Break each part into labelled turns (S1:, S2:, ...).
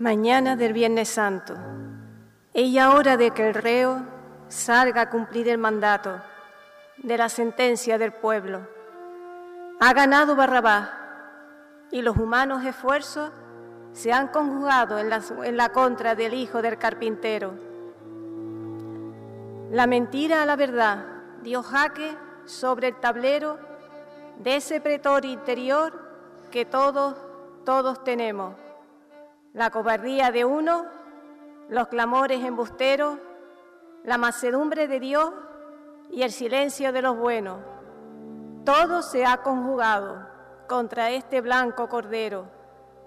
S1: Mañana del Viernes Santo. Es ya hora de que el reo salga a cumplir el mandato de la sentencia del pueblo. Ha ganado Barrabás y los humanos esfuerzos se han conjugado en la, en la contra del hijo del carpintero. La mentira a la verdad dio jaque sobre el tablero de ese pretor interior que todos, todos tenemos la cobardía de uno, los clamores embusteros, la macedumbre de Dios y el silencio de los buenos. Todo se ha conjugado contra este blanco cordero,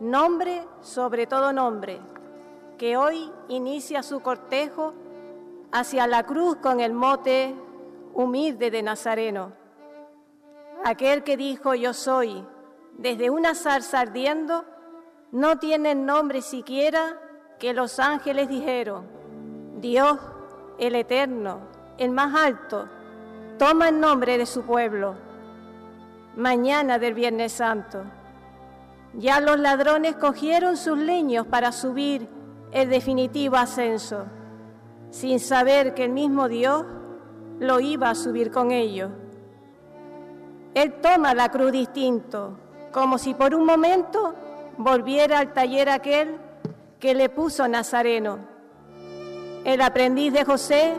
S1: nombre sobre todo nombre, que hoy inicia su cortejo hacia la cruz con el mote humilde de Nazareno. Aquel que dijo yo soy, desde una zarza ardiendo, no tienen nombre siquiera que los ángeles dijeron, Dios, el eterno, el más alto, toma el nombre de su pueblo. Mañana del Viernes Santo. Ya los ladrones cogieron sus leños para subir el definitivo ascenso, sin saber que el mismo Dios lo iba a subir con ellos. Él toma la cruz distinto, como si por un momento volviera al taller aquel que le puso Nazareno. El aprendiz de José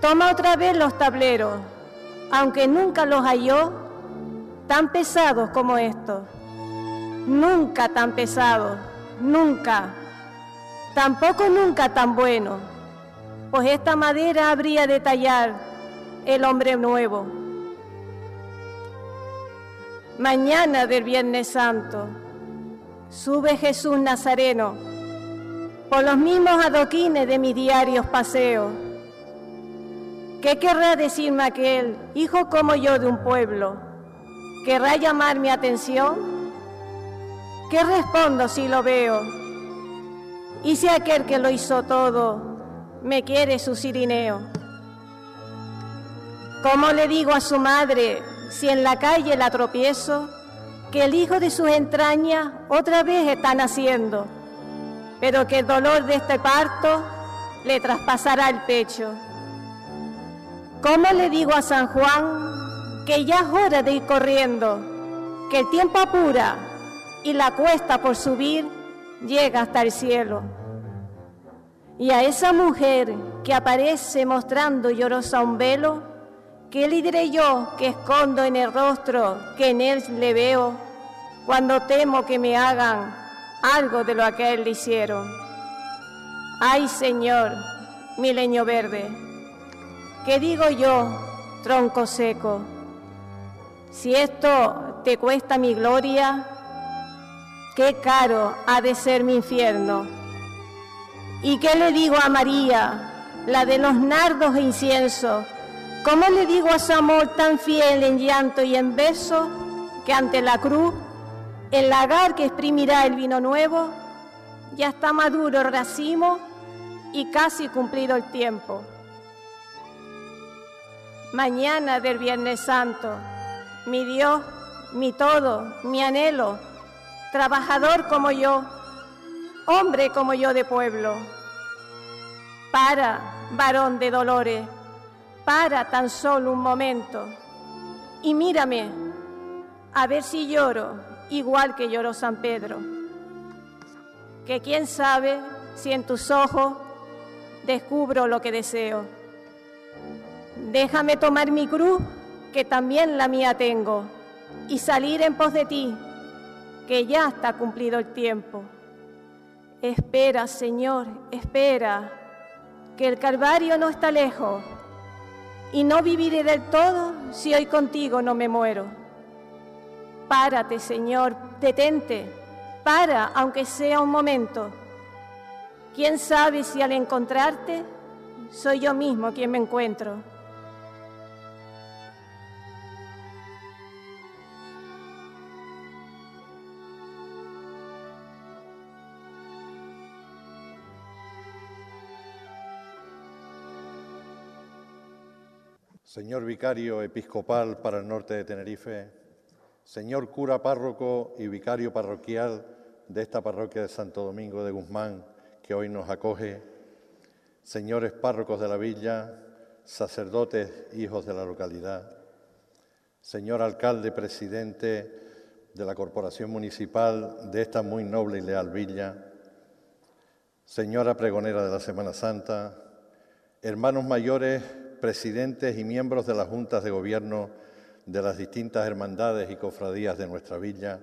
S1: toma otra vez los tableros, aunque nunca los halló tan pesados como estos. Nunca tan pesados, nunca. Tampoco nunca tan buenos, pues esta madera habría de tallar el hombre nuevo. Mañana del Viernes Santo Sube Jesús Nazareno por los mismos adoquines de mis diarios paseos. ¿Qué querrá decirme aquel, hijo como yo de un pueblo? ¿Querrá llamar mi atención? ¿Qué respondo si lo veo? ¿Y si aquel que lo hizo todo me quiere su sirineo? ¿Cómo le digo a su madre si en la calle la tropiezo? Que el hijo de sus entrañas otra vez está naciendo, pero que el dolor de este parto le traspasará el pecho. ¿Cómo le digo a San Juan que ya es hora de ir corriendo, que el tiempo apura y la cuesta por subir llega hasta el cielo? Y a esa mujer que aparece mostrando llorosa un velo, ¿Qué le diré yo que escondo en el rostro que en él le veo cuando temo que me hagan algo de lo que a él le hicieron? Ay Señor, mi leño verde, ¿qué digo yo, tronco seco? Si esto te cuesta mi gloria, qué caro ha de ser mi infierno. ¿Y qué le digo a María, la de los nardos e incienso? ¿Cómo le digo a su amor tan fiel en llanto y en beso que ante la cruz, el lagar que exprimirá el vino nuevo, ya está maduro el racimo y casi cumplido el tiempo? Mañana del Viernes Santo, mi Dios, mi todo, mi anhelo, trabajador como yo, hombre como yo de pueblo. Para, varón de dolores para tan solo un momento y mírame, a ver si lloro igual que lloró San Pedro. Que quién sabe si en tus ojos descubro lo que deseo. Déjame tomar mi cruz, que también la mía tengo, y salir en pos de ti, que ya está cumplido el tiempo. Espera, Señor, espera, que el Calvario no está lejos y no viviré del todo si hoy contigo no me muero. Párate, Señor, detente, para, aunque sea un momento. ¿Quién sabe si al encontrarte soy yo mismo quien me encuentro?
S2: Señor vicario episcopal para el norte de Tenerife, señor cura párroco y vicario parroquial de esta parroquia de Santo Domingo de Guzmán que hoy nos acoge, señores párrocos de la villa, sacerdotes, hijos de la localidad, señor alcalde, presidente de la Corporación Municipal de esta muy noble y leal villa, señora pregonera de la Semana Santa, hermanos mayores, presidentes y miembros de las juntas de gobierno de las distintas hermandades y cofradías de nuestra villa,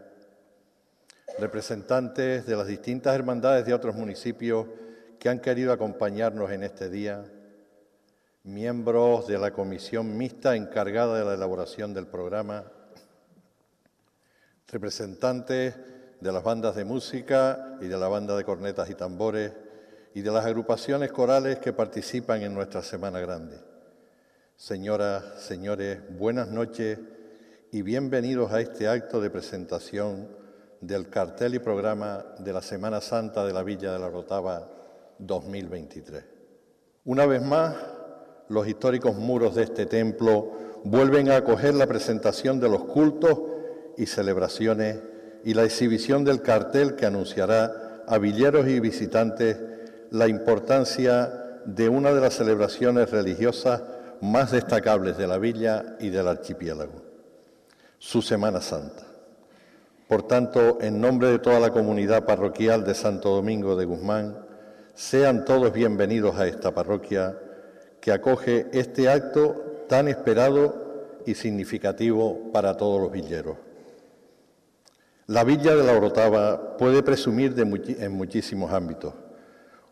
S2: representantes de las distintas hermandades de otros municipios que han querido acompañarnos en este día, miembros de la comisión mixta encargada de la elaboración del programa, representantes de las bandas de música y de la banda de cornetas y tambores y de las agrupaciones corales que participan en nuestra Semana Grande. Señoras, señores, buenas noches y bienvenidos a este acto de presentación del cartel y programa de la Semana Santa de la Villa de la Rotava 2023. Una vez más, los históricos muros de este templo vuelven a acoger la presentación de los cultos y celebraciones y la exhibición del cartel que anunciará a villeros y visitantes la importancia de una de las celebraciones religiosas más destacables de la villa y del archipiélago, su Semana Santa. Por tanto, en nombre de toda la comunidad parroquial de Santo Domingo de Guzmán, sean todos bienvenidos a esta parroquia que acoge este acto tan esperado y significativo para todos los villeros. La villa de la Orotava puede presumir en muchísimos ámbitos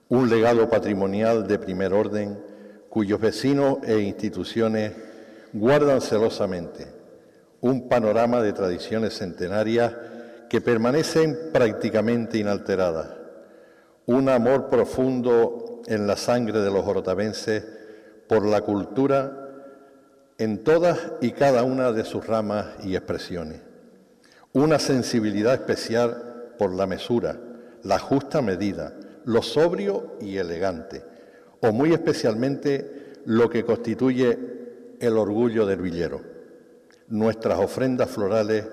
S2: un legado patrimonial de primer orden cuyos vecinos e instituciones guardan celosamente, un panorama de tradiciones centenarias que permanecen prácticamente inalteradas, un amor profundo en la sangre de los orotavenses por la cultura en todas y cada una de sus ramas y expresiones. Una sensibilidad especial por la mesura, la justa medida, lo sobrio y elegante, o muy especialmente lo que constituye el orgullo del villero, nuestras ofrendas florales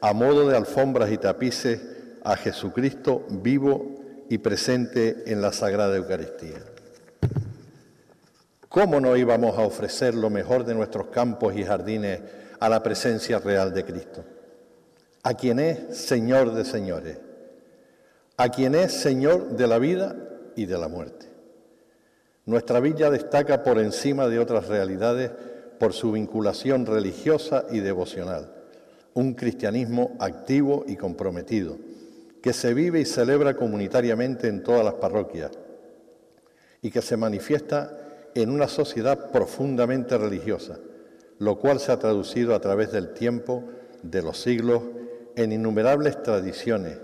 S2: a modo de alfombras y tapices a Jesucristo vivo y presente en la Sagrada Eucaristía. ¿Cómo no íbamos a ofrecer lo mejor de nuestros campos y jardines a la presencia real de Cristo? a quien es Señor de señores, a quien es Señor de la vida y de la muerte. Nuestra villa destaca por encima de otras realidades por su vinculación religiosa y devocional, un cristianismo activo y comprometido, que se vive y celebra comunitariamente en todas las parroquias y que se manifiesta en una sociedad profundamente religiosa, lo cual se ha traducido a través del tiempo, de los siglos en innumerables tradiciones,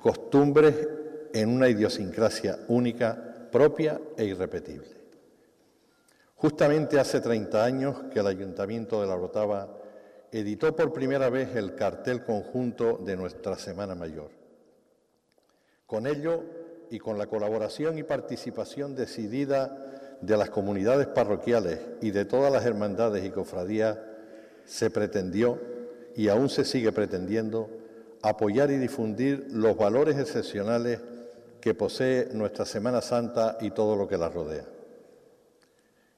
S2: costumbres, en una idiosincrasia única, propia e irrepetible. Justamente hace 30 años que el Ayuntamiento de La Rotava editó por primera vez el cartel conjunto de nuestra Semana Mayor. Con ello y con la colaboración y participación decidida de las comunidades parroquiales y de todas las hermandades y cofradías, se pretendió y aún se sigue pretendiendo apoyar y difundir los valores excepcionales que posee nuestra Semana Santa y todo lo que la rodea.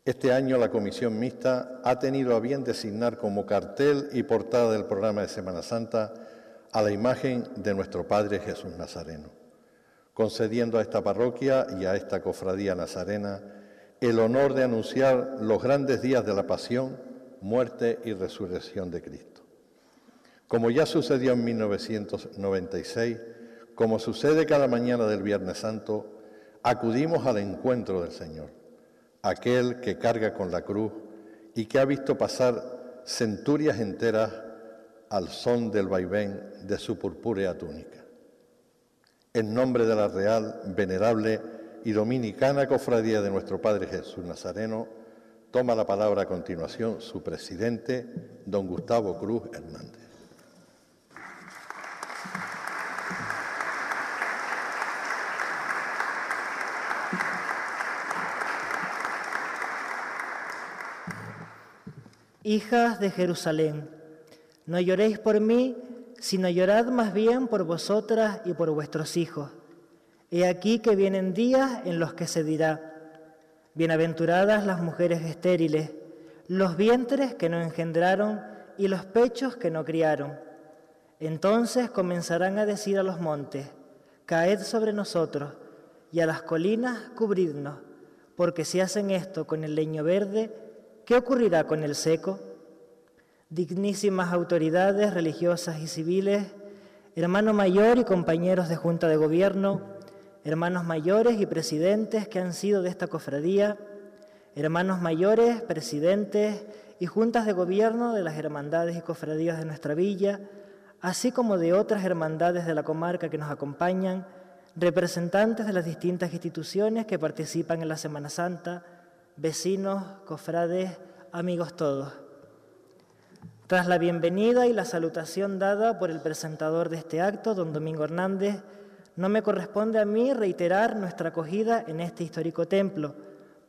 S2: Este año la Comisión Mixta ha tenido a bien designar como cartel y portada del programa de Semana Santa a la imagen de nuestro Padre Jesús Nazareno, concediendo a esta parroquia y a esta cofradía nazarena el honor de anunciar los grandes días de la pasión, muerte y resurrección de Cristo. Como ya sucedió en 1996, como sucede cada mañana del Viernes Santo, acudimos al encuentro del Señor, aquel que carga con la cruz y que ha visto pasar centurias enteras al son del vaivén de su purpúrea túnica. En nombre de la Real, Venerable y Dominicana Cofradía de nuestro Padre Jesús Nazareno, toma la palabra a continuación su presidente, don Gustavo Cruz Hernández.
S3: Hijas de Jerusalén, no lloréis por mí, sino llorad más bien por vosotras y por vuestros hijos. He aquí que vienen días en los que se dirá, bienaventuradas las mujeres estériles, los vientres que no engendraron y los pechos que no criaron. Entonces comenzarán a decir a los montes, caed sobre nosotros, y a las colinas cubridnos, porque si hacen esto con el leño verde, ¿qué ocurrirá con el seco? dignísimas autoridades religiosas y civiles, hermano mayor y compañeros de junta de gobierno, hermanos mayores y presidentes que han sido de esta cofradía, hermanos mayores, presidentes y juntas de gobierno de las hermandades y cofradías de nuestra villa, así como de otras hermandades de la comarca que nos acompañan, representantes de las distintas instituciones que participan en la Semana Santa, vecinos, cofrades, amigos todos. Tras la bienvenida y la salutación dada por el presentador de este acto, don Domingo Hernández, no me corresponde a mí reiterar nuestra acogida en este histórico templo,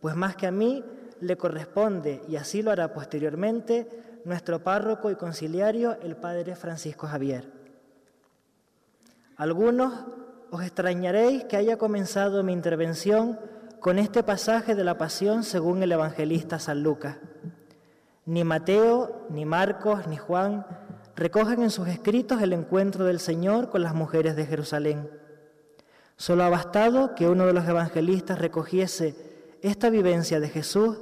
S3: pues más que a mí le corresponde, y así lo hará posteriormente, nuestro párroco y conciliario, el padre Francisco Javier. Algunos os extrañaréis que haya comenzado mi intervención con este pasaje de la Pasión según el evangelista San Lucas. Ni Mateo, ni Marcos, ni Juan recogen en sus escritos el encuentro del Señor con las mujeres de Jerusalén. Solo ha bastado que uno de los evangelistas recogiese esta vivencia de Jesús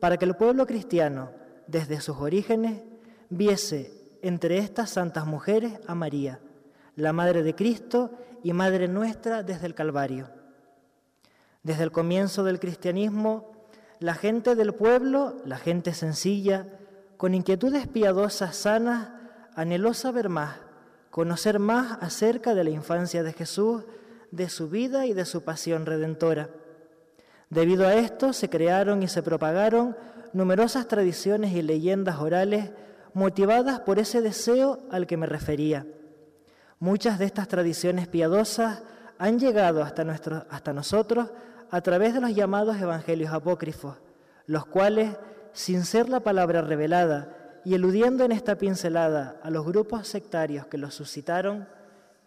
S3: para que el pueblo cristiano, desde sus orígenes, viese entre estas santas mujeres a María, la Madre de Cristo y Madre nuestra desde el Calvario. Desde el comienzo del cristianismo, la gente del pueblo, la gente sencilla, con inquietudes piadosas sanas, anheló saber más, conocer más acerca de la infancia de Jesús, de su vida y de su pasión redentora. Debido a esto se crearon y se propagaron numerosas tradiciones y leyendas orales motivadas por ese deseo al que me refería. Muchas de estas tradiciones piadosas han llegado hasta, hasta nosotros a través de los llamados evangelios apócrifos, los cuales, sin ser la palabra revelada y eludiendo en esta pincelada a los grupos sectarios que los suscitaron,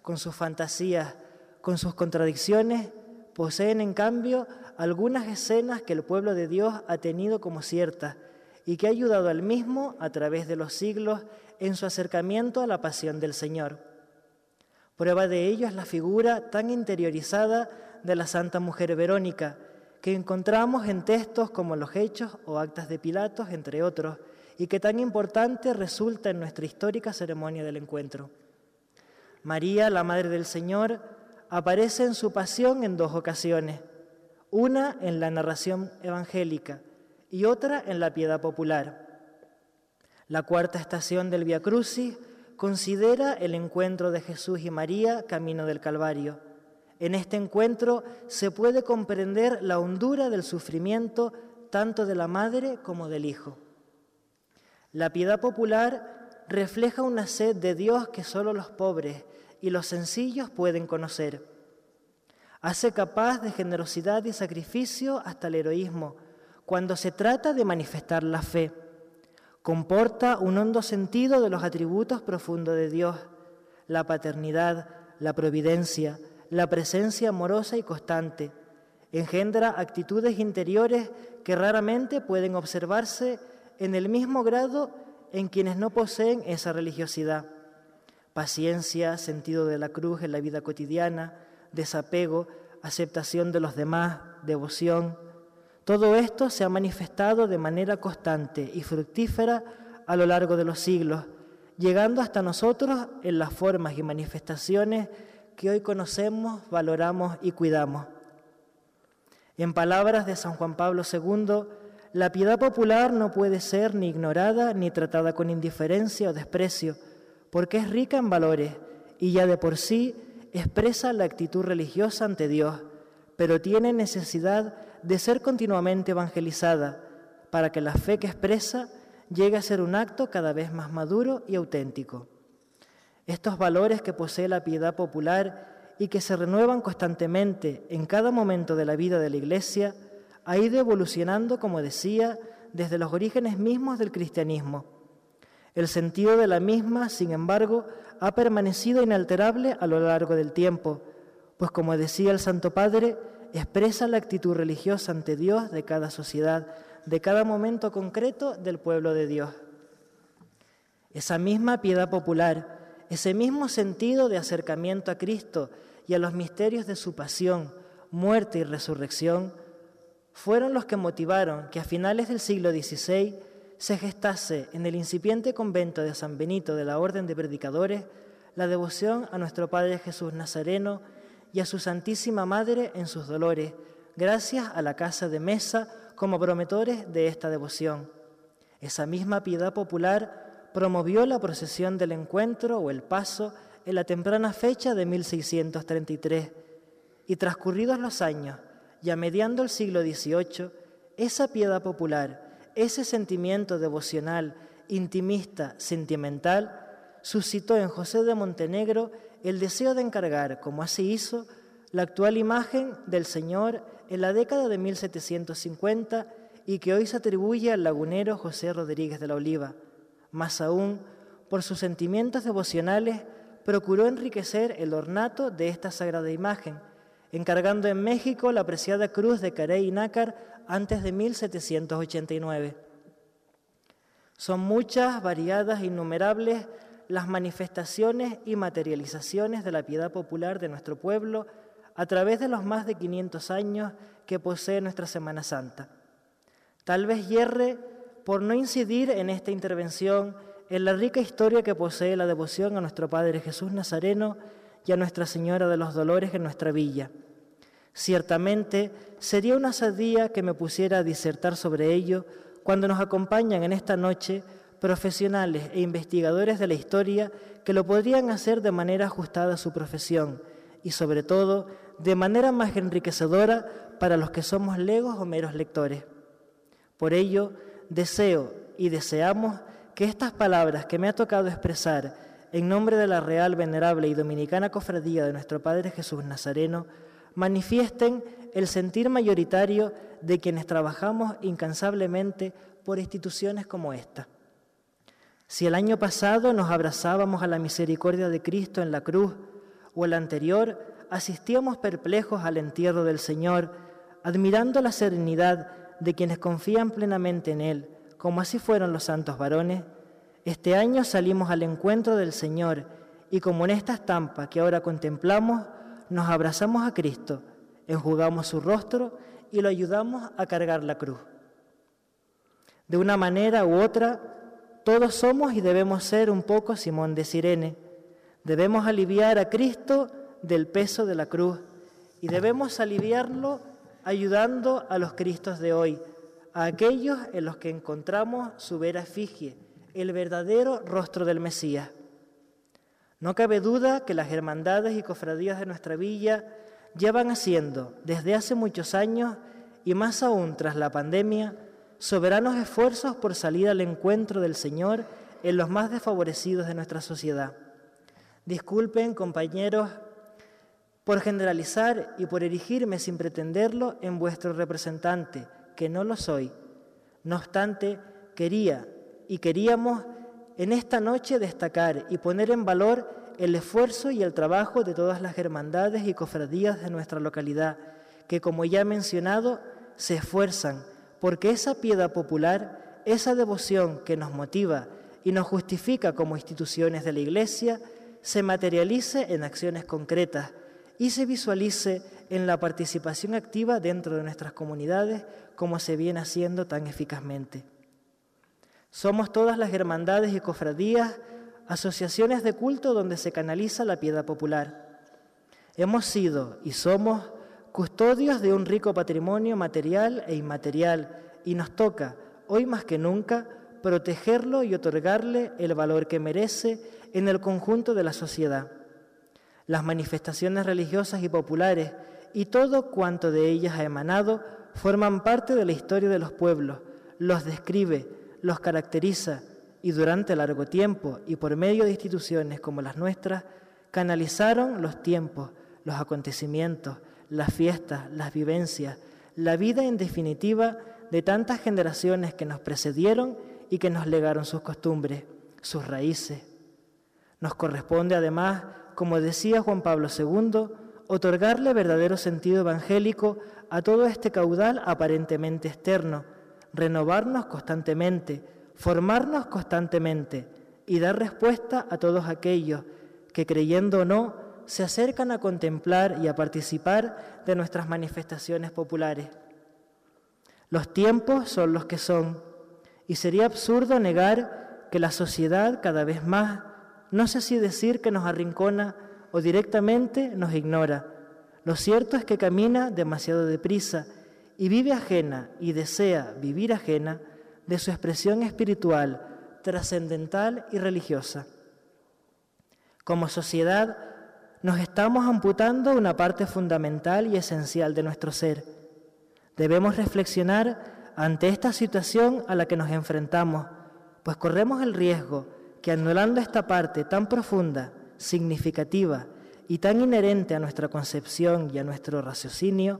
S3: con sus fantasías, con sus contradicciones, poseen en cambio algunas escenas que el pueblo de Dios ha tenido como ciertas y que ha ayudado al mismo a través de los siglos en su acercamiento a la pasión del Señor. Prueba de ello es la figura tan interiorizada de la Santa Mujer Verónica, que encontramos en textos como los Hechos o Actas de Pilatos, entre otros, y que tan importante resulta en nuestra histórica ceremonia del encuentro. María, la Madre del Señor, aparece en su pasión en dos ocasiones, una en la narración evangélica y otra en la piedad popular. La cuarta estación del Via Crucis considera el encuentro de Jesús y María camino del Calvario en este encuentro se puede comprender la hondura del sufrimiento tanto de la madre como del hijo. La piedad popular refleja una sed de Dios que solo los pobres y los sencillos pueden conocer. Hace capaz de generosidad y sacrificio hasta el heroísmo cuando se trata de manifestar la fe. Comporta un hondo sentido de los atributos profundos de Dios, la paternidad, la providencia, la presencia amorosa y constante. Engendra actitudes interiores que raramente pueden observarse en el mismo grado en quienes no poseen esa religiosidad. Paciencia, sentido de la cruz en la vida cotidiana, desapego, aceptación de los demás, devoción. Todo esto se ha manifestado de manera constante y fructífera a lo largo de los siglos, llegando hasta nosotros en las formas y manifestaciones que hoy conocemos, valoramos y cuidamos. En palabras de San Juan Pablo II, la piedad popular no puede ser ni ignorada ni tratada con indiferencia o desprecio, porque es rica en valores y ya de por sí expresa la actitud religiosa ante Dios, pero tiene necesidad de ser continuamente evangelizada para que la fe que expresa llegue a ser un acto cada vez más maduro y auténtico. Estos valores que posee la piedad popular y que se renuevan constantemente en cada momento de la vida de la Iglesia, ha ido evolucionando, como decía, desde los orígenes mismos del cristianismo. El sentido de la misma, sin embargo, ha permanecido inalterable a lo largo del tiempo, pues como decía el Santo Padre, expresa la actitud religiosa ante Dios de cada sociedad, de cada momento concreto del pueblo de Dios. Esa misma piedad popular, ese mismo sentido de acercamiento a Cristo y a los misterios de su pasión, muerte y resurrección, fueron los que motivaron que a finales del siglo XVI se gestase en el incipiente convento de San Benito de la Orden de Predicadores la devoción a nuestro Padre Jesús Nazareno y a su Santísima Madre en sus dolores, gracias a la casa de mesa como promotores de esta devoción. Esa misma piedad popular promovió la procesión del encuentro o el paso en la temprana fecha de 1633 y transcurridos los años, ya mediando el siglo XVIII, esa piedad popular, ese sentimiento devocional, intimista, sentimental, suscitó en José de Montenegro el deseo de encargar, como así hizo, la actual imagen del Señor en la década de 1750 y que hoy se atribuye al lagunero José Rodríguez de la Oliva. Más aún, por sus sentimientos devocionales, procuró enriquecer el ornato de esta sagrada imagen, encargando en México la apreciada cruz de Carey y Nácar antes de 1789. Son muchas, variadas, innumerables las manifestaciones y materializaciones de la piedad popular de nuestro pueblo a través de los más de 500 años que posee nuestra Semana Santa. Tal vez hierre por no incidir en esta intervención en la rica historia que posee la devoción a nuestro Padre Jesús Nazareno y a Nuestra Señora de los Dolores en nuestra villa. Ciertamente sería una sadía que me pusiera a disertar sobre ello cuando nos acompañan en esta noche profesionales e investigadores de la historia que lo podrían hacer de manera ajustada a su profesión y sobre todo de manera más enriquecedora para los que somos legos o meros lectores. Por ello, deseo y deseamos que estas palabras que me ha tocado expresar en nombre de la Real, Venerable y Dominicana Cofradía de nuestro Padre Jesús Nazareno manifiesten el sentir mayoritario de quienes trabajamos incansablemente por instituciones como esta. Si el año pasado nos abrazábamos a la misericordia de Cristo en la cruz, o el anterior asistíamos perplejos al entierro del Señor, admirando la serenidad de quienes confían plenamente en Él, como así fueron los santos varones, este año salimos al encuentro del Señor y como en esta estampa que ahora contemplamos, nos abrazamos a Cristo, enjugamos su rostro y lo ayudamos a cargar la cruz. De una manera u otra, todos somos y debemos ser un poco Simón de Sirene. Debemos aliviar a Cristo del peso de la cruz y debemos aliviarlo ayudando a los Cristos de hoy, a aquellos en los que encontramos su vera efigie, el verdadero rostro del Mesías. No cabe duda que las hermandades y cofradías de nuestra villa llevan haciendo desde hace muchos años y más aún tras la pandemia soberanos esfuerzos por salir al encuentro del Señor en los más desfavorecidos de nuestra sociedad. Disculpen, compañeros, por generalizar y por erigirme sin pretenderlo en vuestro representante, que no lo soy. No obstante, quería y queríamos en esta noche destacar y poner en valor el esfuerzo y el trabajo de todas las hermandades y cofradías de nuestra localidad, que como ya he mencionado, se esfuerzan porque esa piedad popular, esa devoción que nos motiva y nos justifica como instituciones de la Iglesia, se materialice en acciones concretas y se visualice en la participación activa dentro de nuestras comunidades como se viene haciendo tan eficazmente. Somos todas las hermandades y cofradías, asociaciones de culto donde se canaliza la piedad popular. Hemos sido y somos custodios de un rico patrimonio material e inmaterial, y nos toca, hoy más que nunca, protegerlo y otorgarle el valor que merece en el conjunto de la sociedad. Las manifestaciones religiosas y populares y todo cuanto de ellas ha emanado forman parte de la historia de los pueblos, los describe, los caracteriza y durante largo tiempo y por medio de instituciones como las nuestras, canalizaron los tiempos, los acontecimientos, las fiestas, las vivencias, la vida en definitiva de tantas generaciones que nos precedieron y que nos legaron sus costumbres, sus raíces. Nos corresponde además, como decía Juan Pablo II, otorgarle verdadero sentido evangélico a todo este caudal aparentemente externo, renovarnos constantemente, formarnos constantemente y dar respuesta a todos aquellos que creyendo o no se acercan a contemplar y a participar de nuestras manifestaciones populares. Los tiempos son los que son y sería absurdo negar que la sociedad cada vez más, no sé si decir que nos arrincona o directamente nos ignora. Lo cierto es que camina demasiado deprisa y vive ajena y desea vivir ajena de su expresión espiritual, trascendental y religiosa. Como sociedad, nos estamos amputando una parte fundamental y esencial de nuestro ser. Debemos reflexionar ante esta situación a la que nos enfrentamos, pues corremos el riesgo que anulando esta parte tan profunda, significativa y tan inherente a nuestra concepción y a nuestro raciocinio,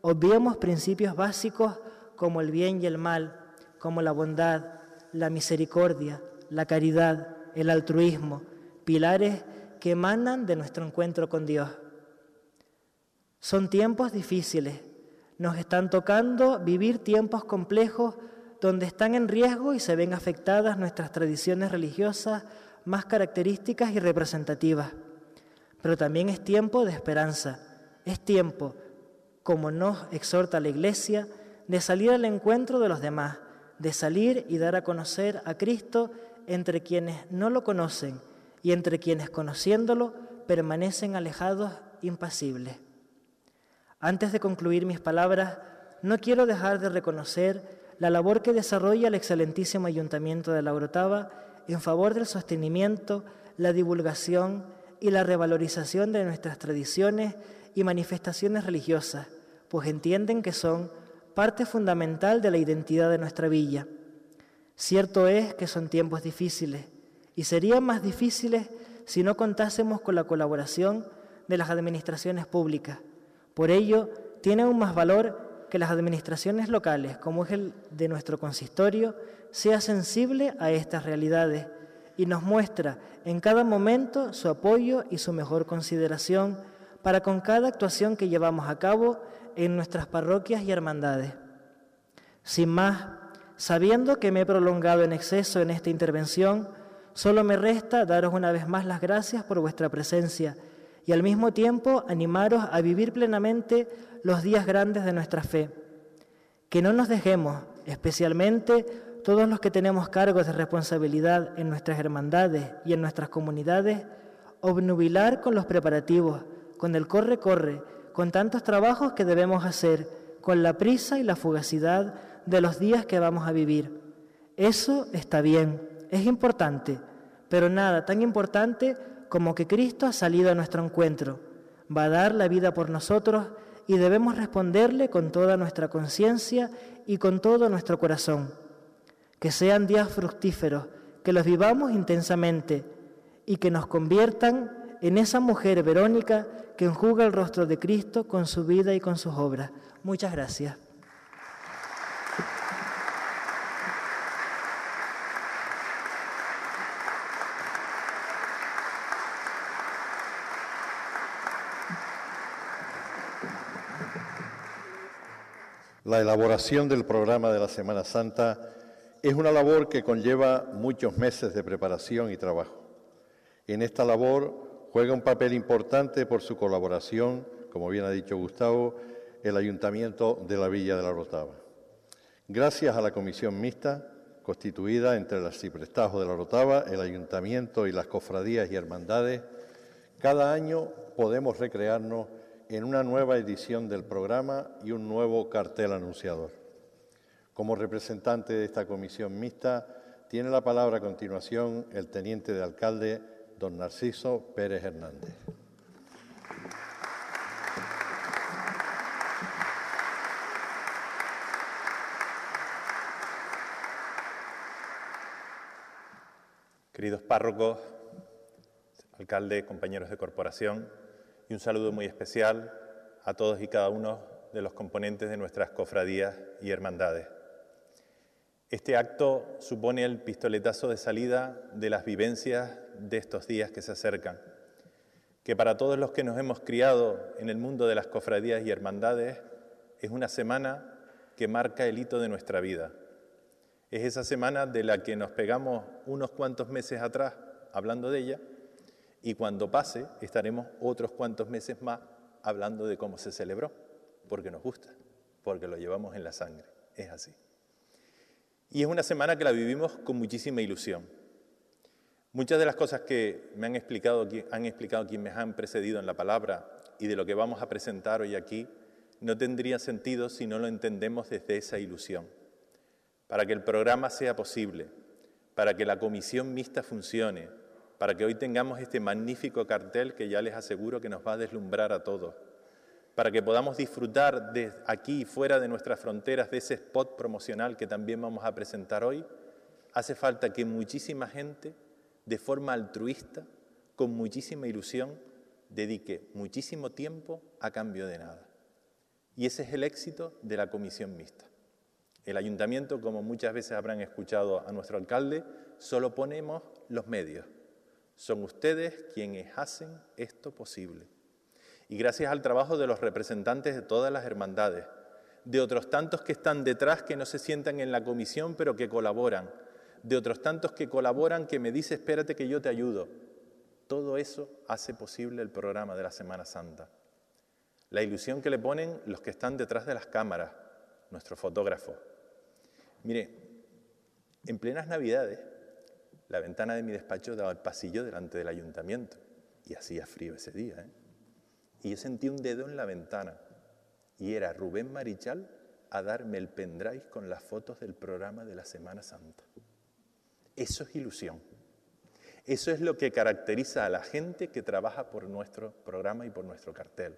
S3: obviemos principios básicos como el bien y el mal, como la bondad, la misericordia, la caridad, el altruismo, pilares que emanan de nuestro encuentro con Dios. Son tiempos difíciles, nos están tocando vivir tiempos complejos donde están en riesgo y se ven afectadas nuestras tradiciones religiosas más características y representativas. Pero también es tiempo de esperanza, es tiempo, como nos exhorta la Iglesia, de salir al encuentro de los demás, de salir y dar a conocer a Cristo entre quienes no lo conocen y entre quienes conociéndolo permanecen alejados, impasibles. Antes de concluir mis palabras, no quiero dejar de reconocer la labor que desarrolla el excelentísimo Ayuntamiento de La Orotava en favor del sostenimiento, la divulgación y la revalorización de nuestras tradiciones y manifestaciones religiosas, pues entienden que son parte fundamental de la identidad de nuestra villa. Cierto es que son tiempos difíciles, y serían más difíciles si no contásemos con la colaboración de las administraciones públicas. Por ello, tiene aún más valor que las administraciones locales, como es el de nuestro consistorio, sea sensible a estas realidades y nos muestra en cada momento su apoyo y su mejor consideración para con cada actuación que llevamos a cabo en nuestras parroquias y hermandades. Sin más, sabiendo que me he prolongado en exceso en esta intervención, Solo me resta daros una vez más las gracias por vuestra presencia y al mismo tiempo animaros a vivir plenamente los días grandes de nuestra fe. Que no nos dejemos, especialmente todos los que tenemos cargos de responsabilidad en nuestras hermandades y en nuestras comunidades, obnubilar con los preparativos, con el corre-corre, con tantos trabajos que debemos hacer, con la prisa y la fugacidad de los días que vamos a vivir. Eso está bien es importante, pero nada tan importante como que Cristo ha salido a nuestro encuentro, va a dar la vida por nosotros y debemos responderle con toda nuestra conciencia y con todo nuestro corazón. Que sean días fructíferos, que los vivamos intensamente y que nos conviertan en esa mujer Verónica que enjuga el rostro de Cristo con su vida y con sus obras. Muchas gracias.
S2: La elaboración del programa de la Semana Santa es una labor que conlleva muchos meses de preparación y trabajo. En esta labor juega un papel importante por su colaboración, como bien ha dicho Gustavo, el Ayuntamiento de la Villa de la Rotava. Gracias a la comisión mixta constituida entre el arciprestajo de la Rotava, el Ayuntamiento y las cofradías y hermandades, cada año podemos recrearnos en una nueva edición del programa y un nuevo cartel anunciador. Como representante de esta comisión mixta, tiene la palabra a continuación el teniente de alcalde, don Narciso Pérez Hernández.
S4: Queridos párrocos, alcalde, compañeros de corporación, y un saludo muy especial a todos y cada uno de los componentes de nuestras cofradías y hermandades. Este acto supone el pistoletazo de salida de las vivencias de estos días que se acercan, que para todos los que nos hemos criado en el mundo de las cofradías y hermandades es una semana que marca el hito de nuestra vida. Es esa semana de la que nos pegamos unos cuantos meses atrás hablando de ella y cuando pase estaremos otros cuantos meses más hablando de cómo se celebró, porque nos gusta, porque lo llevamos en la sangre. Es así. Y es una semana que la vivimos con muchísima ilusión. Muchas de las cosas que me han explicado, han explicado quienes me han precedido en la palabra y de lo que vamos a presentar hoy aquí no tendría sentido si no lo entendemos desde esa ilusión. Para que el programa sea posible, para que la comisión mixta funcione, para que hoy tengamos este magnífico cartel que ya les aseguro que nos va a deslumbrar a todos, para que podamos disfrutar de aquí y fuera de nuestras fronteras de ese spot promocional que también vamos a presentar hoy, hace falta que muchísima gente, de forma altruista, con muchísima ilusión, dedique muchísimo tiempo a cambio de nada. Y ese es el éxito de la comisión mixta. El ayuntamiento, como muchas veces habrán escuchado a nuestro alcalde, solo ponemos los medios. Son ustedes quienes hacen esto posible. Y gracias al trabajo de los representantes de todas las hermandades, de otros tantos que están detrás que no se sientan en la comisión pero que colaboran, de otros tantos que colaboran que me dice espérate que yo te ayudo. Todo eso hace posible el programa de la Semana Santa. La ilusión que le ponen los que están detrás de las cámaras, nuestro fotógrafo. Mire, en plenas Navidades, la ventana de mi despacho daba al pasillo delante del ayuntamiento y hacía frío ese día. ¿eh? Y yo sentí un dedo en la ventana y era Rubén Marichal a darme el pendrive con las fotos del programa de la Semana Santa. Eso es ilusión. Eso es lo que caracteriza a la gente que trabaja por nuestro programa y por nuestro cartel.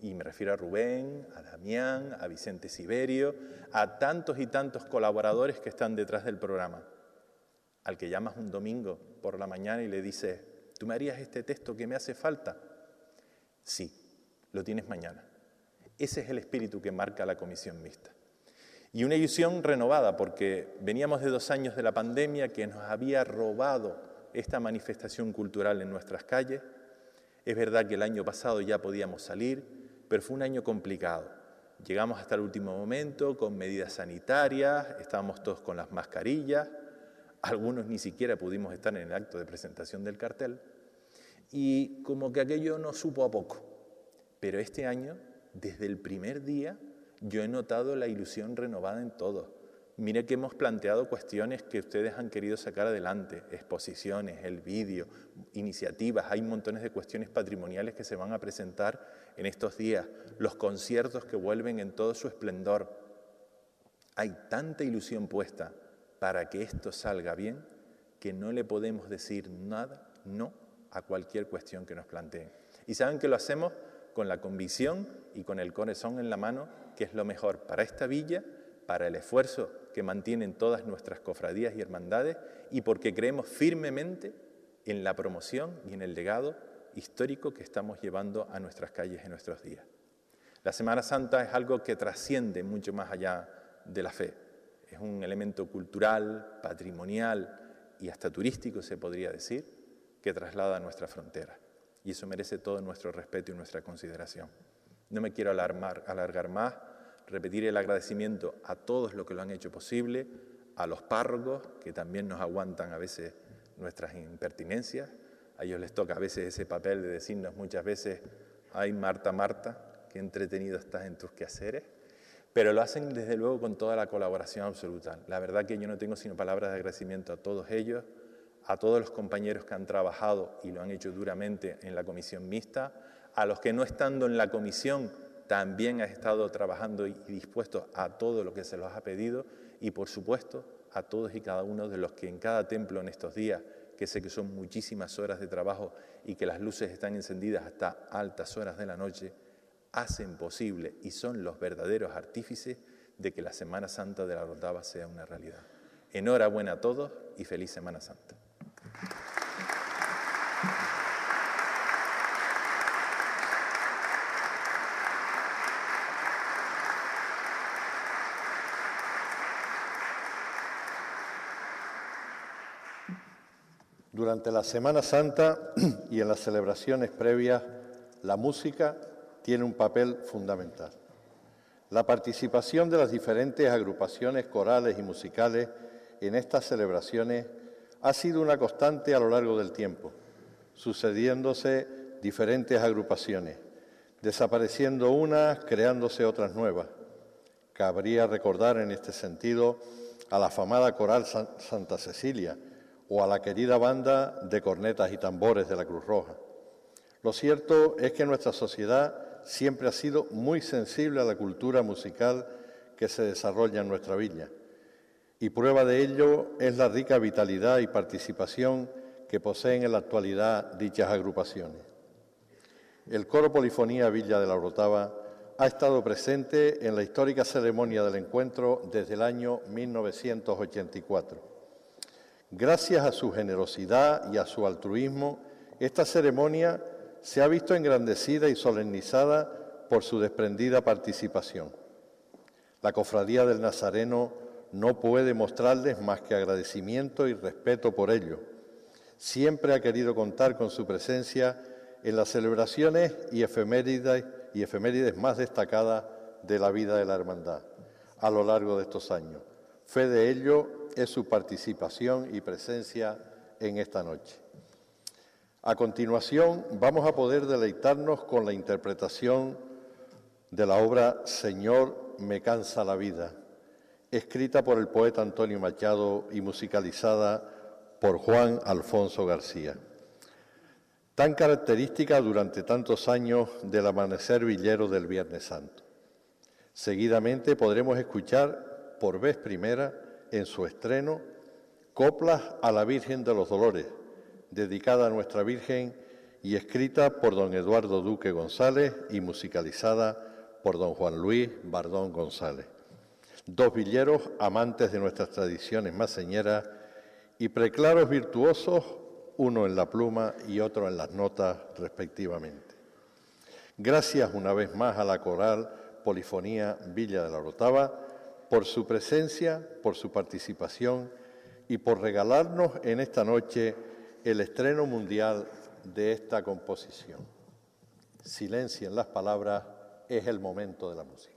S4: Y me refiero a Rubén, a Damián, a Vicente Siberio, a tantos y tantos colaboradores que están detrás del programa. Al que llamas un domingo por la mañana y le dices, ¿tú me harías este texto que me hace falta? Sí, lo tienes mañana. Ese es el espíritu que marca la comisión mixta. Y una ilusión renovada, porque veníamos de dos años de la pandemia que nos había robado esta manifestación cultural en nuestras calles. Es verdad que el año pasado ya podíamos salir, pero fue un año complicado. Llegamos hasta el último momento con medidas sanitarias, estábamos todos con las mascarillas, algunos ni siquiera pudimos estar en el acto de presentación del cartel, y como que aquello no supo a poco. Pero este año, desde el primer día, yo he notado la ilusión renovada en todos. Mire que hemos planteado cuestiones que ustedes han querido sacar adelante, exposiciones, el vídeo, iniciativas, hay montones de cuestiones patrimoniales que se van a presentar en estos días, los conciertos que vuelven en todo su esplendor. Hay tanta ilusión puesta para que esto salga bien que no le podemos decir nada, no, a cualquier cuestión que nos planteen. Y saben que lo hacemos con la convicción y con el corazón en la mano, que es lo mejor para esta villa, para el esfuerzo que mantienen todas nuestras cofradías y hermandades y porque creemos firmemente en la promoción y en el legado histórico que estamos llevando a nuestras calles en nuestros días. La Semana Santa es algo que trasciende mucho más allá de la fe. Es un elemento cultural, patrimonial y hasta turístico, se podría decir, que traslada a nuestra frontera. Y eso merece todo nuestro respeto y nuestra consideración. No me quiero alargar más repetir el agradecimiento a todos los que lo han hecho posible, a los párrocos que también nos aguantan a veces nuestras impertinencias, a ellos les toca a veces ese papel de decirnos muchas veces, ay Marta, Marta, qué entretenido estás en tus quehaceres, pero lo hacen desde luego con toda la colaboración absoluta. La verdad que yo no tengo sino palabras de agradecimiento a todos ellos, a todos los compañeros que han trabajado y lo han hecho duramente en la comisión mixta, a los que no estando en la comisión también ha estado trabajando y dispuesto a todo lo que se los ha pedido y por supuesto a todos y cada uno de los que en cada templo en estos días, que sé que son muchísimas horas de trabajo y que las luces están encendidas hasta altas horas de la noche, hacen posible y son los verdaderos artífices de que la Semana Santa de la Rotava sea una realidad. Enhorabuena a todos y feliz Semana Santa.
S2: Durante la Semana Santa y en las celebraciones previas, la música tiene un papel fundamental. La participación de las diferentes agrupaciones corales y musicales en estas celebraciones ha sido una constante a lo largo del tiempo, sucediéndose diferentes agrupaciones, desapareciendo unas, creándose otras nuevas. Cabría recordar en este sentido a la afamada coral Santa Cecilia o a la querida banda de cornetas y tambores de la Cruz Roja. Lo cierto es que nuestra sociedad siempre ha sido muy sensible a la cultura musical que se desarrolla en nuestra villa. Y prueba de ello es la rica vitalidad y participación que poseen en la actualidad dichas agrupaciones. El coro Polifonía Villa de la Orotava ha estado presente en la histórica ceremonia del encuentro desde el año 1984. Gracias a su generosidad y a su altruismo, esta ceremonia se ha visto engrandecida y solemnizada por su desprendida participación. La Cofradía del Nazareno no puede mostrarles más que agradecimiento y respeto por ello. Siempre ha querido contar con su presencia en las celebraciones y efemérides, y efemérides más destacadas de la vida de la hermandad a lo largo de estos años. Fe de ello es su participación y presencia en esta noche. A continuación, vamos a poder deleitarnos con la interpretación de la obra Señor, me cansa la vida, escrita por el poeta Antonio Machado y musicalizada por Juan Alfonso García. Tan característica durante tantos años del amanecer villero del Viernes Santo. Seguidamente podremos escuchar por vez primera en su estreno coplas a la Virgen de los Dolores dedicada a nuestra Virgen y escrita por don Eduardo Duque González y musicalizada por don Juan Luis Bardón González. Dos villeros amantes de nuestras tradiciones maseñeras y preclaros virtuosos, uno en la pluma y otro en las notas respectivamente. Gracias una vez más a la coral Polifonía Villa de la Rotava por su presencia, por su participación y por regalarnos en esta noche el estreno mundial de esta composición. Silencien las palabras, es el momento de la música.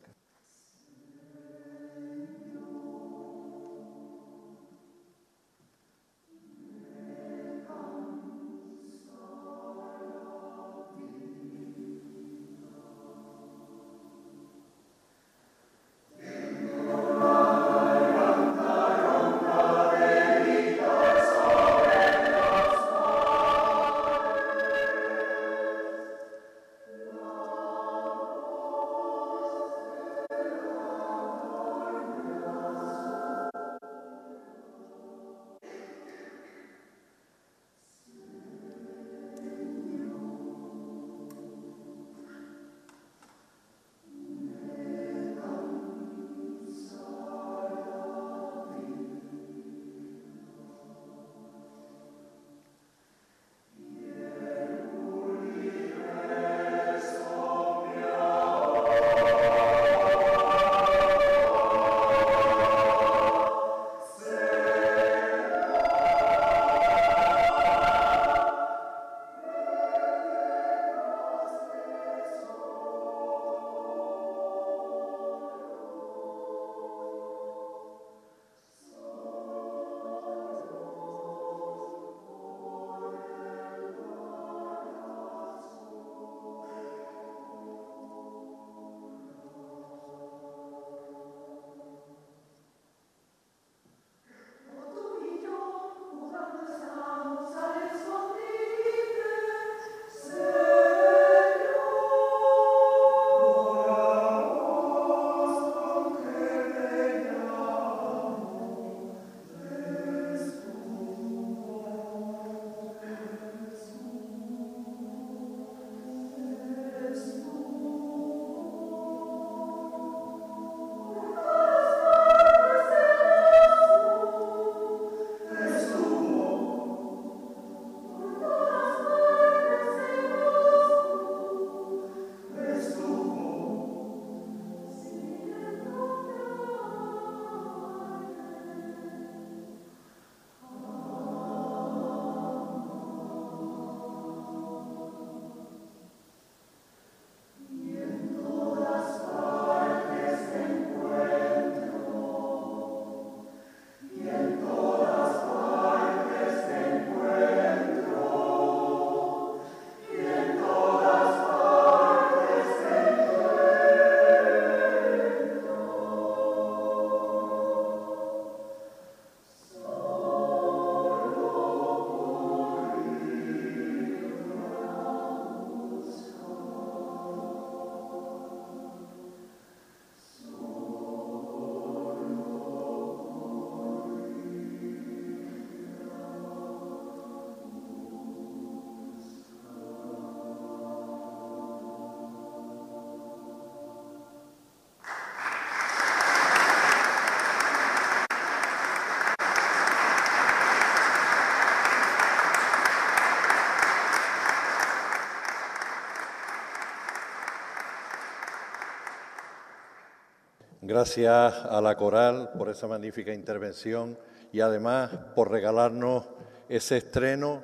S2: Gracias a la coral por esa magnífica intervención y además por regalarnos ese estreno,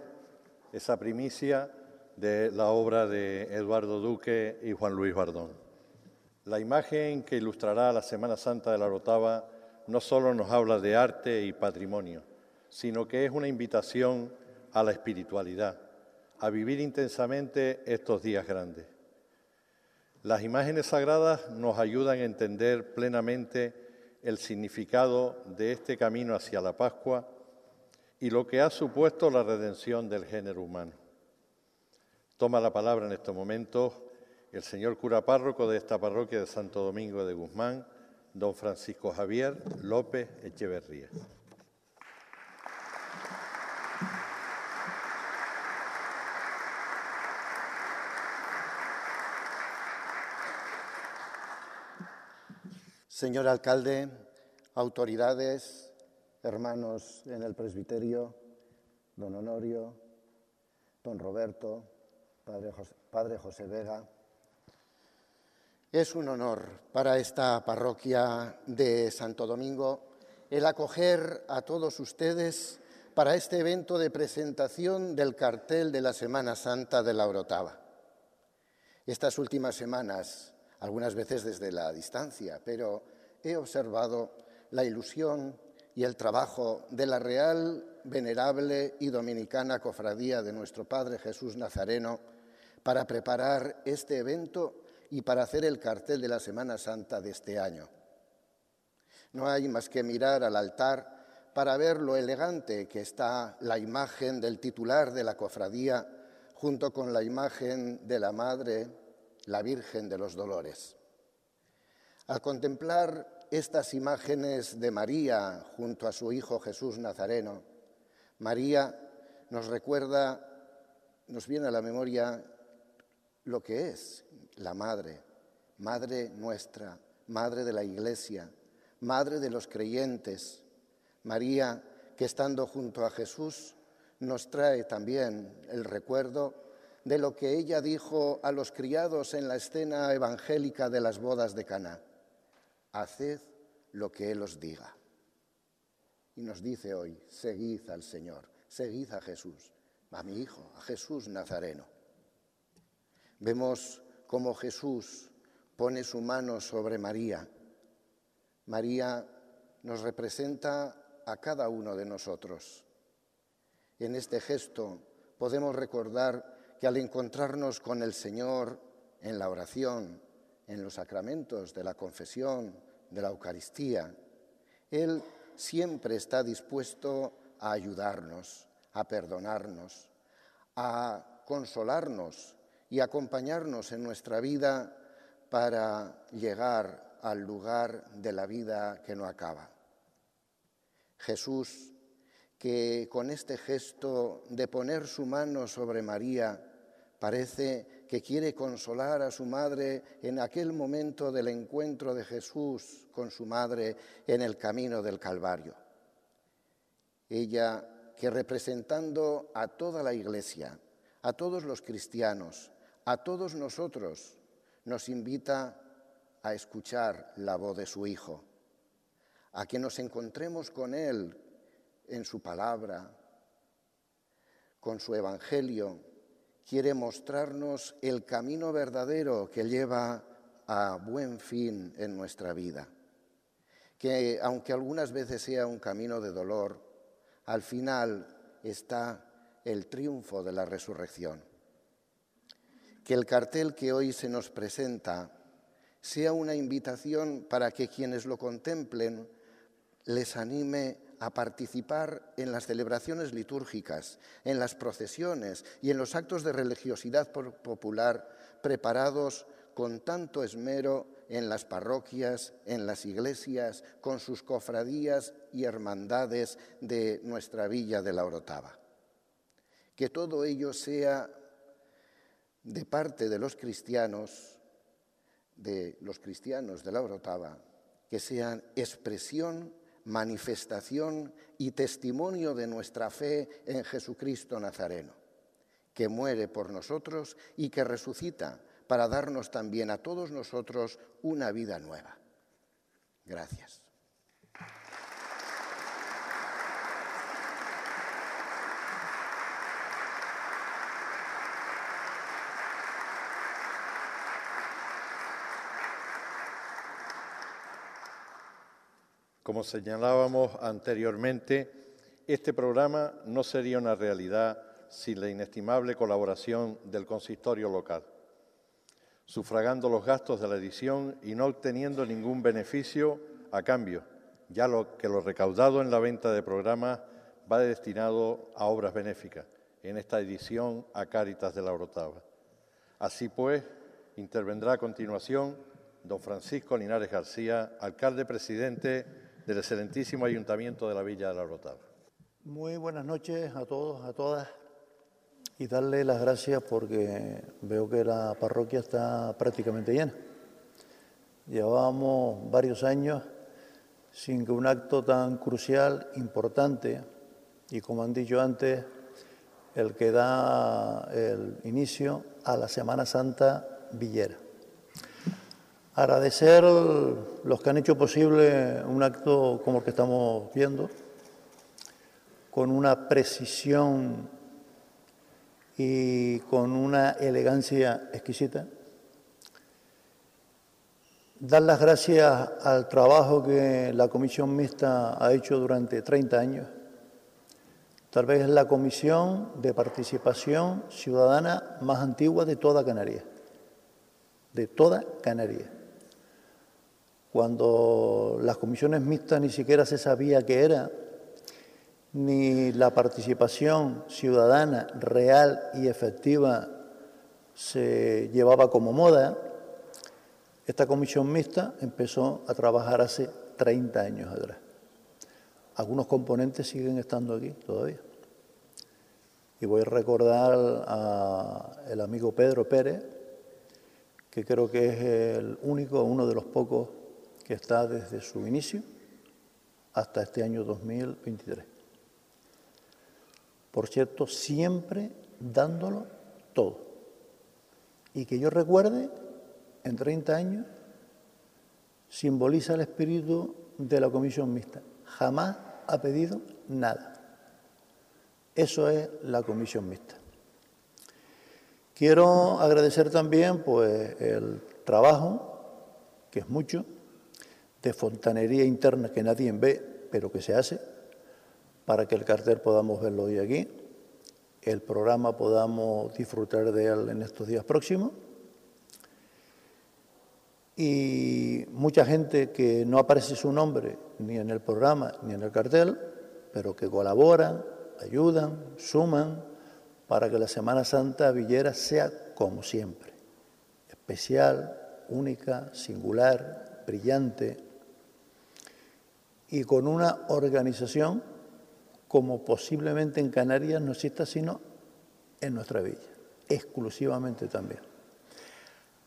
S2: esa primicia de la obra de Eduardo Duque y Juan Luis Bardón. La imagen que ilustrará la Semana Santa de la Rotava no solo nos habla de arte y patrimonio, sino que es una invitación a la espiritualidad, a vivir intensamente estos días grandes. Las imágenes sagradas nos ayudan a entender plenamente el significado de este camino hacia la Pascua y lo que ha supuesto la redención del género humano. Toma la palabra en estos momentos el señor cura párroco de esta parroquia de Santo Domingo de Guzmán, don Francisco Javier López Echeverría.
S5: Señor alcalde, autoridades, hermanos en el presbiterio, don Honorio, don Roberto, padre José, Vega, es un honor para esta parroquia de Santo Domingo el acoger a todos ustedes para este evento de presentación del cartel de la Semana Santa de la Orotava. Estas últimas semanas algunas veces desde la distancia, pero he observado la ilusión y el trabajo de la real, venerable y dominicana cofradía de nuestro Padre Jesús Nazareno para preparar este evento y para hacer el cartel de la Semana Santa de este año. No hay más que mirar al altar para ver lo elegante que está la imagen del titular de la cofradía junto con la imagen de la Madre la Virgen de los Dolores. Al contemplar estas imágenes de María junto a su Hijo Jesús Nazareno, María nos recuerda, nos viene a la memoria lo que es la Madre, Madre nuestra, Madre de la Iglesia, Madre de los creyentes. María, que estando junto a Jesús, nos trae también el recuerdo de lo que ella dijo a los criados en la escena evangélica de las bodas de Caná. Haced lo que Él os diga. Y nos dice hoy, seguid al Señor, seguid a Jesús, a mi Hijo, a Jesús Nazareno. Vemos cómo Jesús pone su mano sobre María. María nos representa a cada uno de nosotros. En este gesto podemos recordar que al encontrarnos con el Señor en la oración, en los sacramentos de la confesión, de la Eucaristía, Él siempre está dispuesto a ayudarnos, a perdonarnos, a consolarnos y acompañarnos en nuestra vida para llegar al lugar de la vida que no acaba. Jesús, que con este gesto de poner su mano sobre María, Parece que quiere consolar a su madre en aquel momento del encuentro de Jesús con su madre en el camino del Calvario. Ella que representando a toda la Iglesia, a todos los cristianos, a todos nosotros, nos invita a escuchar la voz de su Hijo, a que nos encontremos con Él en su palabra, con su Evangelio, quiere mostrarnos el camino verdadero que lleva a buen fin en nuestra vida. Que aunque algunas veces sea un camino de dolor, al final está el triunfo de la resurrección. Que el cartel que hoy se nos presenta sea una invitación para que quienes lo contemplen les anime a participar en las celebraciones litúrgicas, en las procesiones y en los actos de religiosidad popular preparados con tanto esmero en las parroquias, en las iglesias, con sus cofradías y hermandades de nuestra villa de la Orotava. Que todo ello sea de parte de los cristianos, de los cristianos de la Orotava, que sean expresión manifestación y testimonio de nuestra fe en Jesucristo Nazareno, que muere por nosotros y que resucita para darnos también a todos nosotros una vida nueva. Gracias.
S2: Como señalábamos anteriormente, este programa no sería una realidad sin la inestimable colaboración del consistorio local, sufragando los gastos de la edición y no obteniendo ningún beneficio a cambio, ya lo que lo recaudado en la venta de programas va destinado a obras benéficas, en esta edición a Cáritas de la Orotava. Así pues, intervendrá a continuación don Francisco Linares García, alcalde presidente del excelentísimo Ayuntamiento de la Villa de la Orotava.
S6: Muy buenas noches a todos, a todas, y darle las gracias porque veo que la parroquia está prácticamente llena. Llevábamos varios años sin que un acto tan crucial, importante, y como han dicho antes, el que da el inicio a la Semana Santa Villera. Agradecer los que han hecho posible un acto como el que estamos viendo, con una precisión y con una elegancia exquisita. Dar las gracias al trabajo que la Comisión Mixta ha hecho durante 30 años. Tal vez es la comisión de participación ciudadana más antigua de toda Canarias. De toda Canarias cuando las comisiones mixtas ni siquiera se sabía qué era, ni la participación ciudadana real y efectiva se llevaba como moda, esta comisión mixta empezó a trabajar hace 30 años atrás. Algunos componentes siguen estando aquí todavía. Y voy a recordar al amigo Pedro Pérez, que creo que es el único, uno de los pocos que está desde su inicio hasta este año 2023. Por cierto, siempre dándolo todo. Y que yo recuerde, en 30 años, simboliza el espíritu de la comisión mixta. Jamás ha pedido nada. Eso es la comisión mixta. Quiero agradecer también pues, el trabajo, que es mucho, de fontanería interna que nadie ve, pero que se hace, para que el cartel podamos verlo hoy aquí, el programa podamos disfrutar de él en estos días próximos. Y mucha gente que no aparece su nombre ni en el programa ni en el cartel, pero que colaboran, ayudan, suman para que la Semana Santa Villera sea como siempre, especial, única, singular, brillante, y con una organización como posiblemente en Canarias no exista, sino en nuestra villa, exclusivamente también.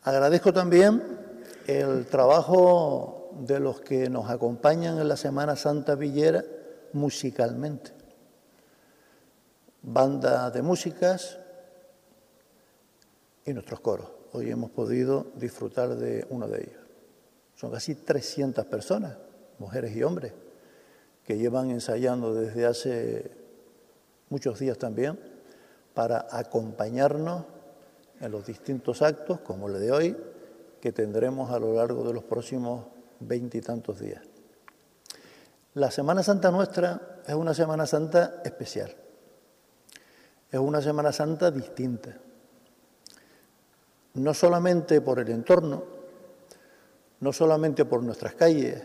S6: Agradezco también el trabajo de los que nos acompañan en la Semana Santa Villera musicalmente. Banda de músicas y nuestros coros. Hoy hemos podido disfrutar de uno de ellos. Son casi 300 personas mujeres y hombres, que llevan ensayando desde hace muchos días también para acompañarnos en los distintos actos, como el de hoy, que tendremos a lo largo de los próximos veintitantos días. La Semana Santa nuestra es una Semana Santa especial, es una Semana Santa distinta, no solamente por el entorno, no solamente por nuestras calles,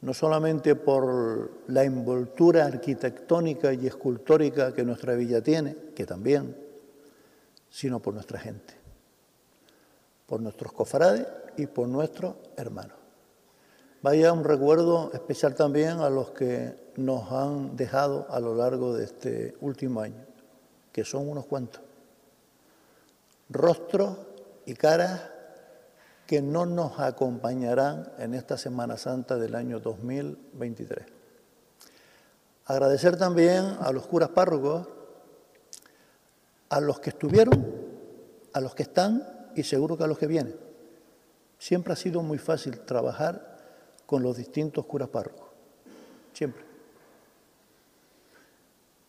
S6: no solamente por la envoltura arquitectónica y escultórica que nuestra villa tiene, que también, sino por nuestra gente, por nuestros cofrades y por nuestros hermanos. Vaya un recuerdo especial también a los que nos han dejado a lo largo de este último año, que son unos cuantos. Rostros y caras que no nos acompañarán en esta Semana Santa del año 2023. Agradecer también a los curas párrocos, a los que estuvieron, a los que están y seguro que a los que vienen. Siempre ha sido muy fácil trabajar con los distintos curas párrocos, siempre.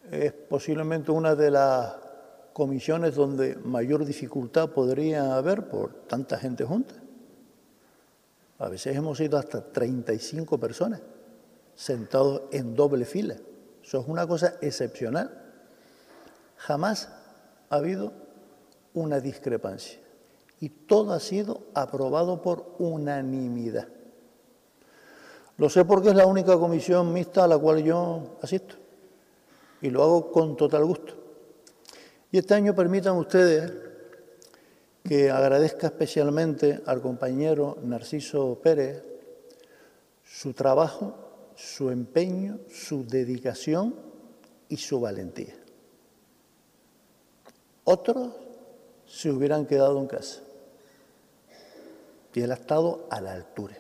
S6: Es posiblemente una de las comisiones donde mayor dificultad podría haber por tanta gente junta. A veces hemos ido hasta 35 personas sentados en doble fila. Eso es una cosa excepcional. Jamás ha habido una discrepancia y todo ha sido aprobado por unanimidad. Lo sé porque es la única comisión mixta a la cual yo asisto y lo hago con total gusto. Y este año permitan ustedes que agradezca especialmente al compañero Narciso Pérez su trabajo, su empeño, su dedicación y su valentía. Otros se hubieran quedado en casa. Y él ha estado a la altura.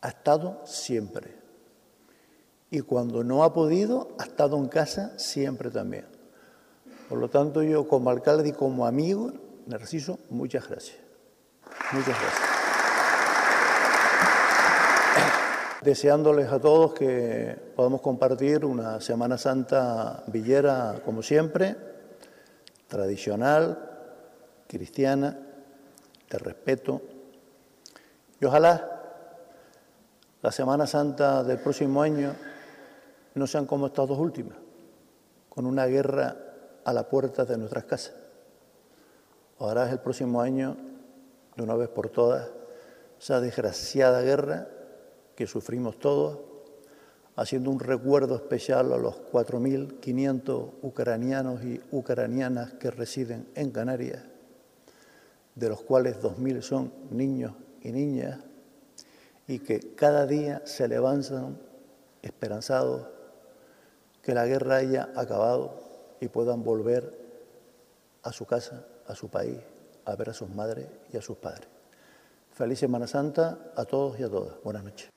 S6: Ha estado siempre. Y cuando no ha podido, ha estado en casa siempre también. Por lo tanto, yo como alcalde y como amigo, Narciso, muchas gracias. Muchas gracias. Deseándoles a todos que podamos compartir una Semana Santa villera como siempre, tradicional, cristiana, de respeto. Y ojalá la Semana Santa del próximo año no sean como estas dos últimas, con una guerra a la puerta de nuestras casas. Ojalá el próximo año, de una vez por todas, esa desgraciada guerra que sufrimos todos, haciendo un recuerdo especial a los 4.500 ucranianos y ucranianas que residen en Canarias de los cuales dos mil son niños y niñas, y que cada día se levantan esperanzados que la guerra haya acabado y puedan volver a su casa, a su país, a ver a sus madres y a sus padres. Feliz Semana Santa a todos y a todas. Buenas noches.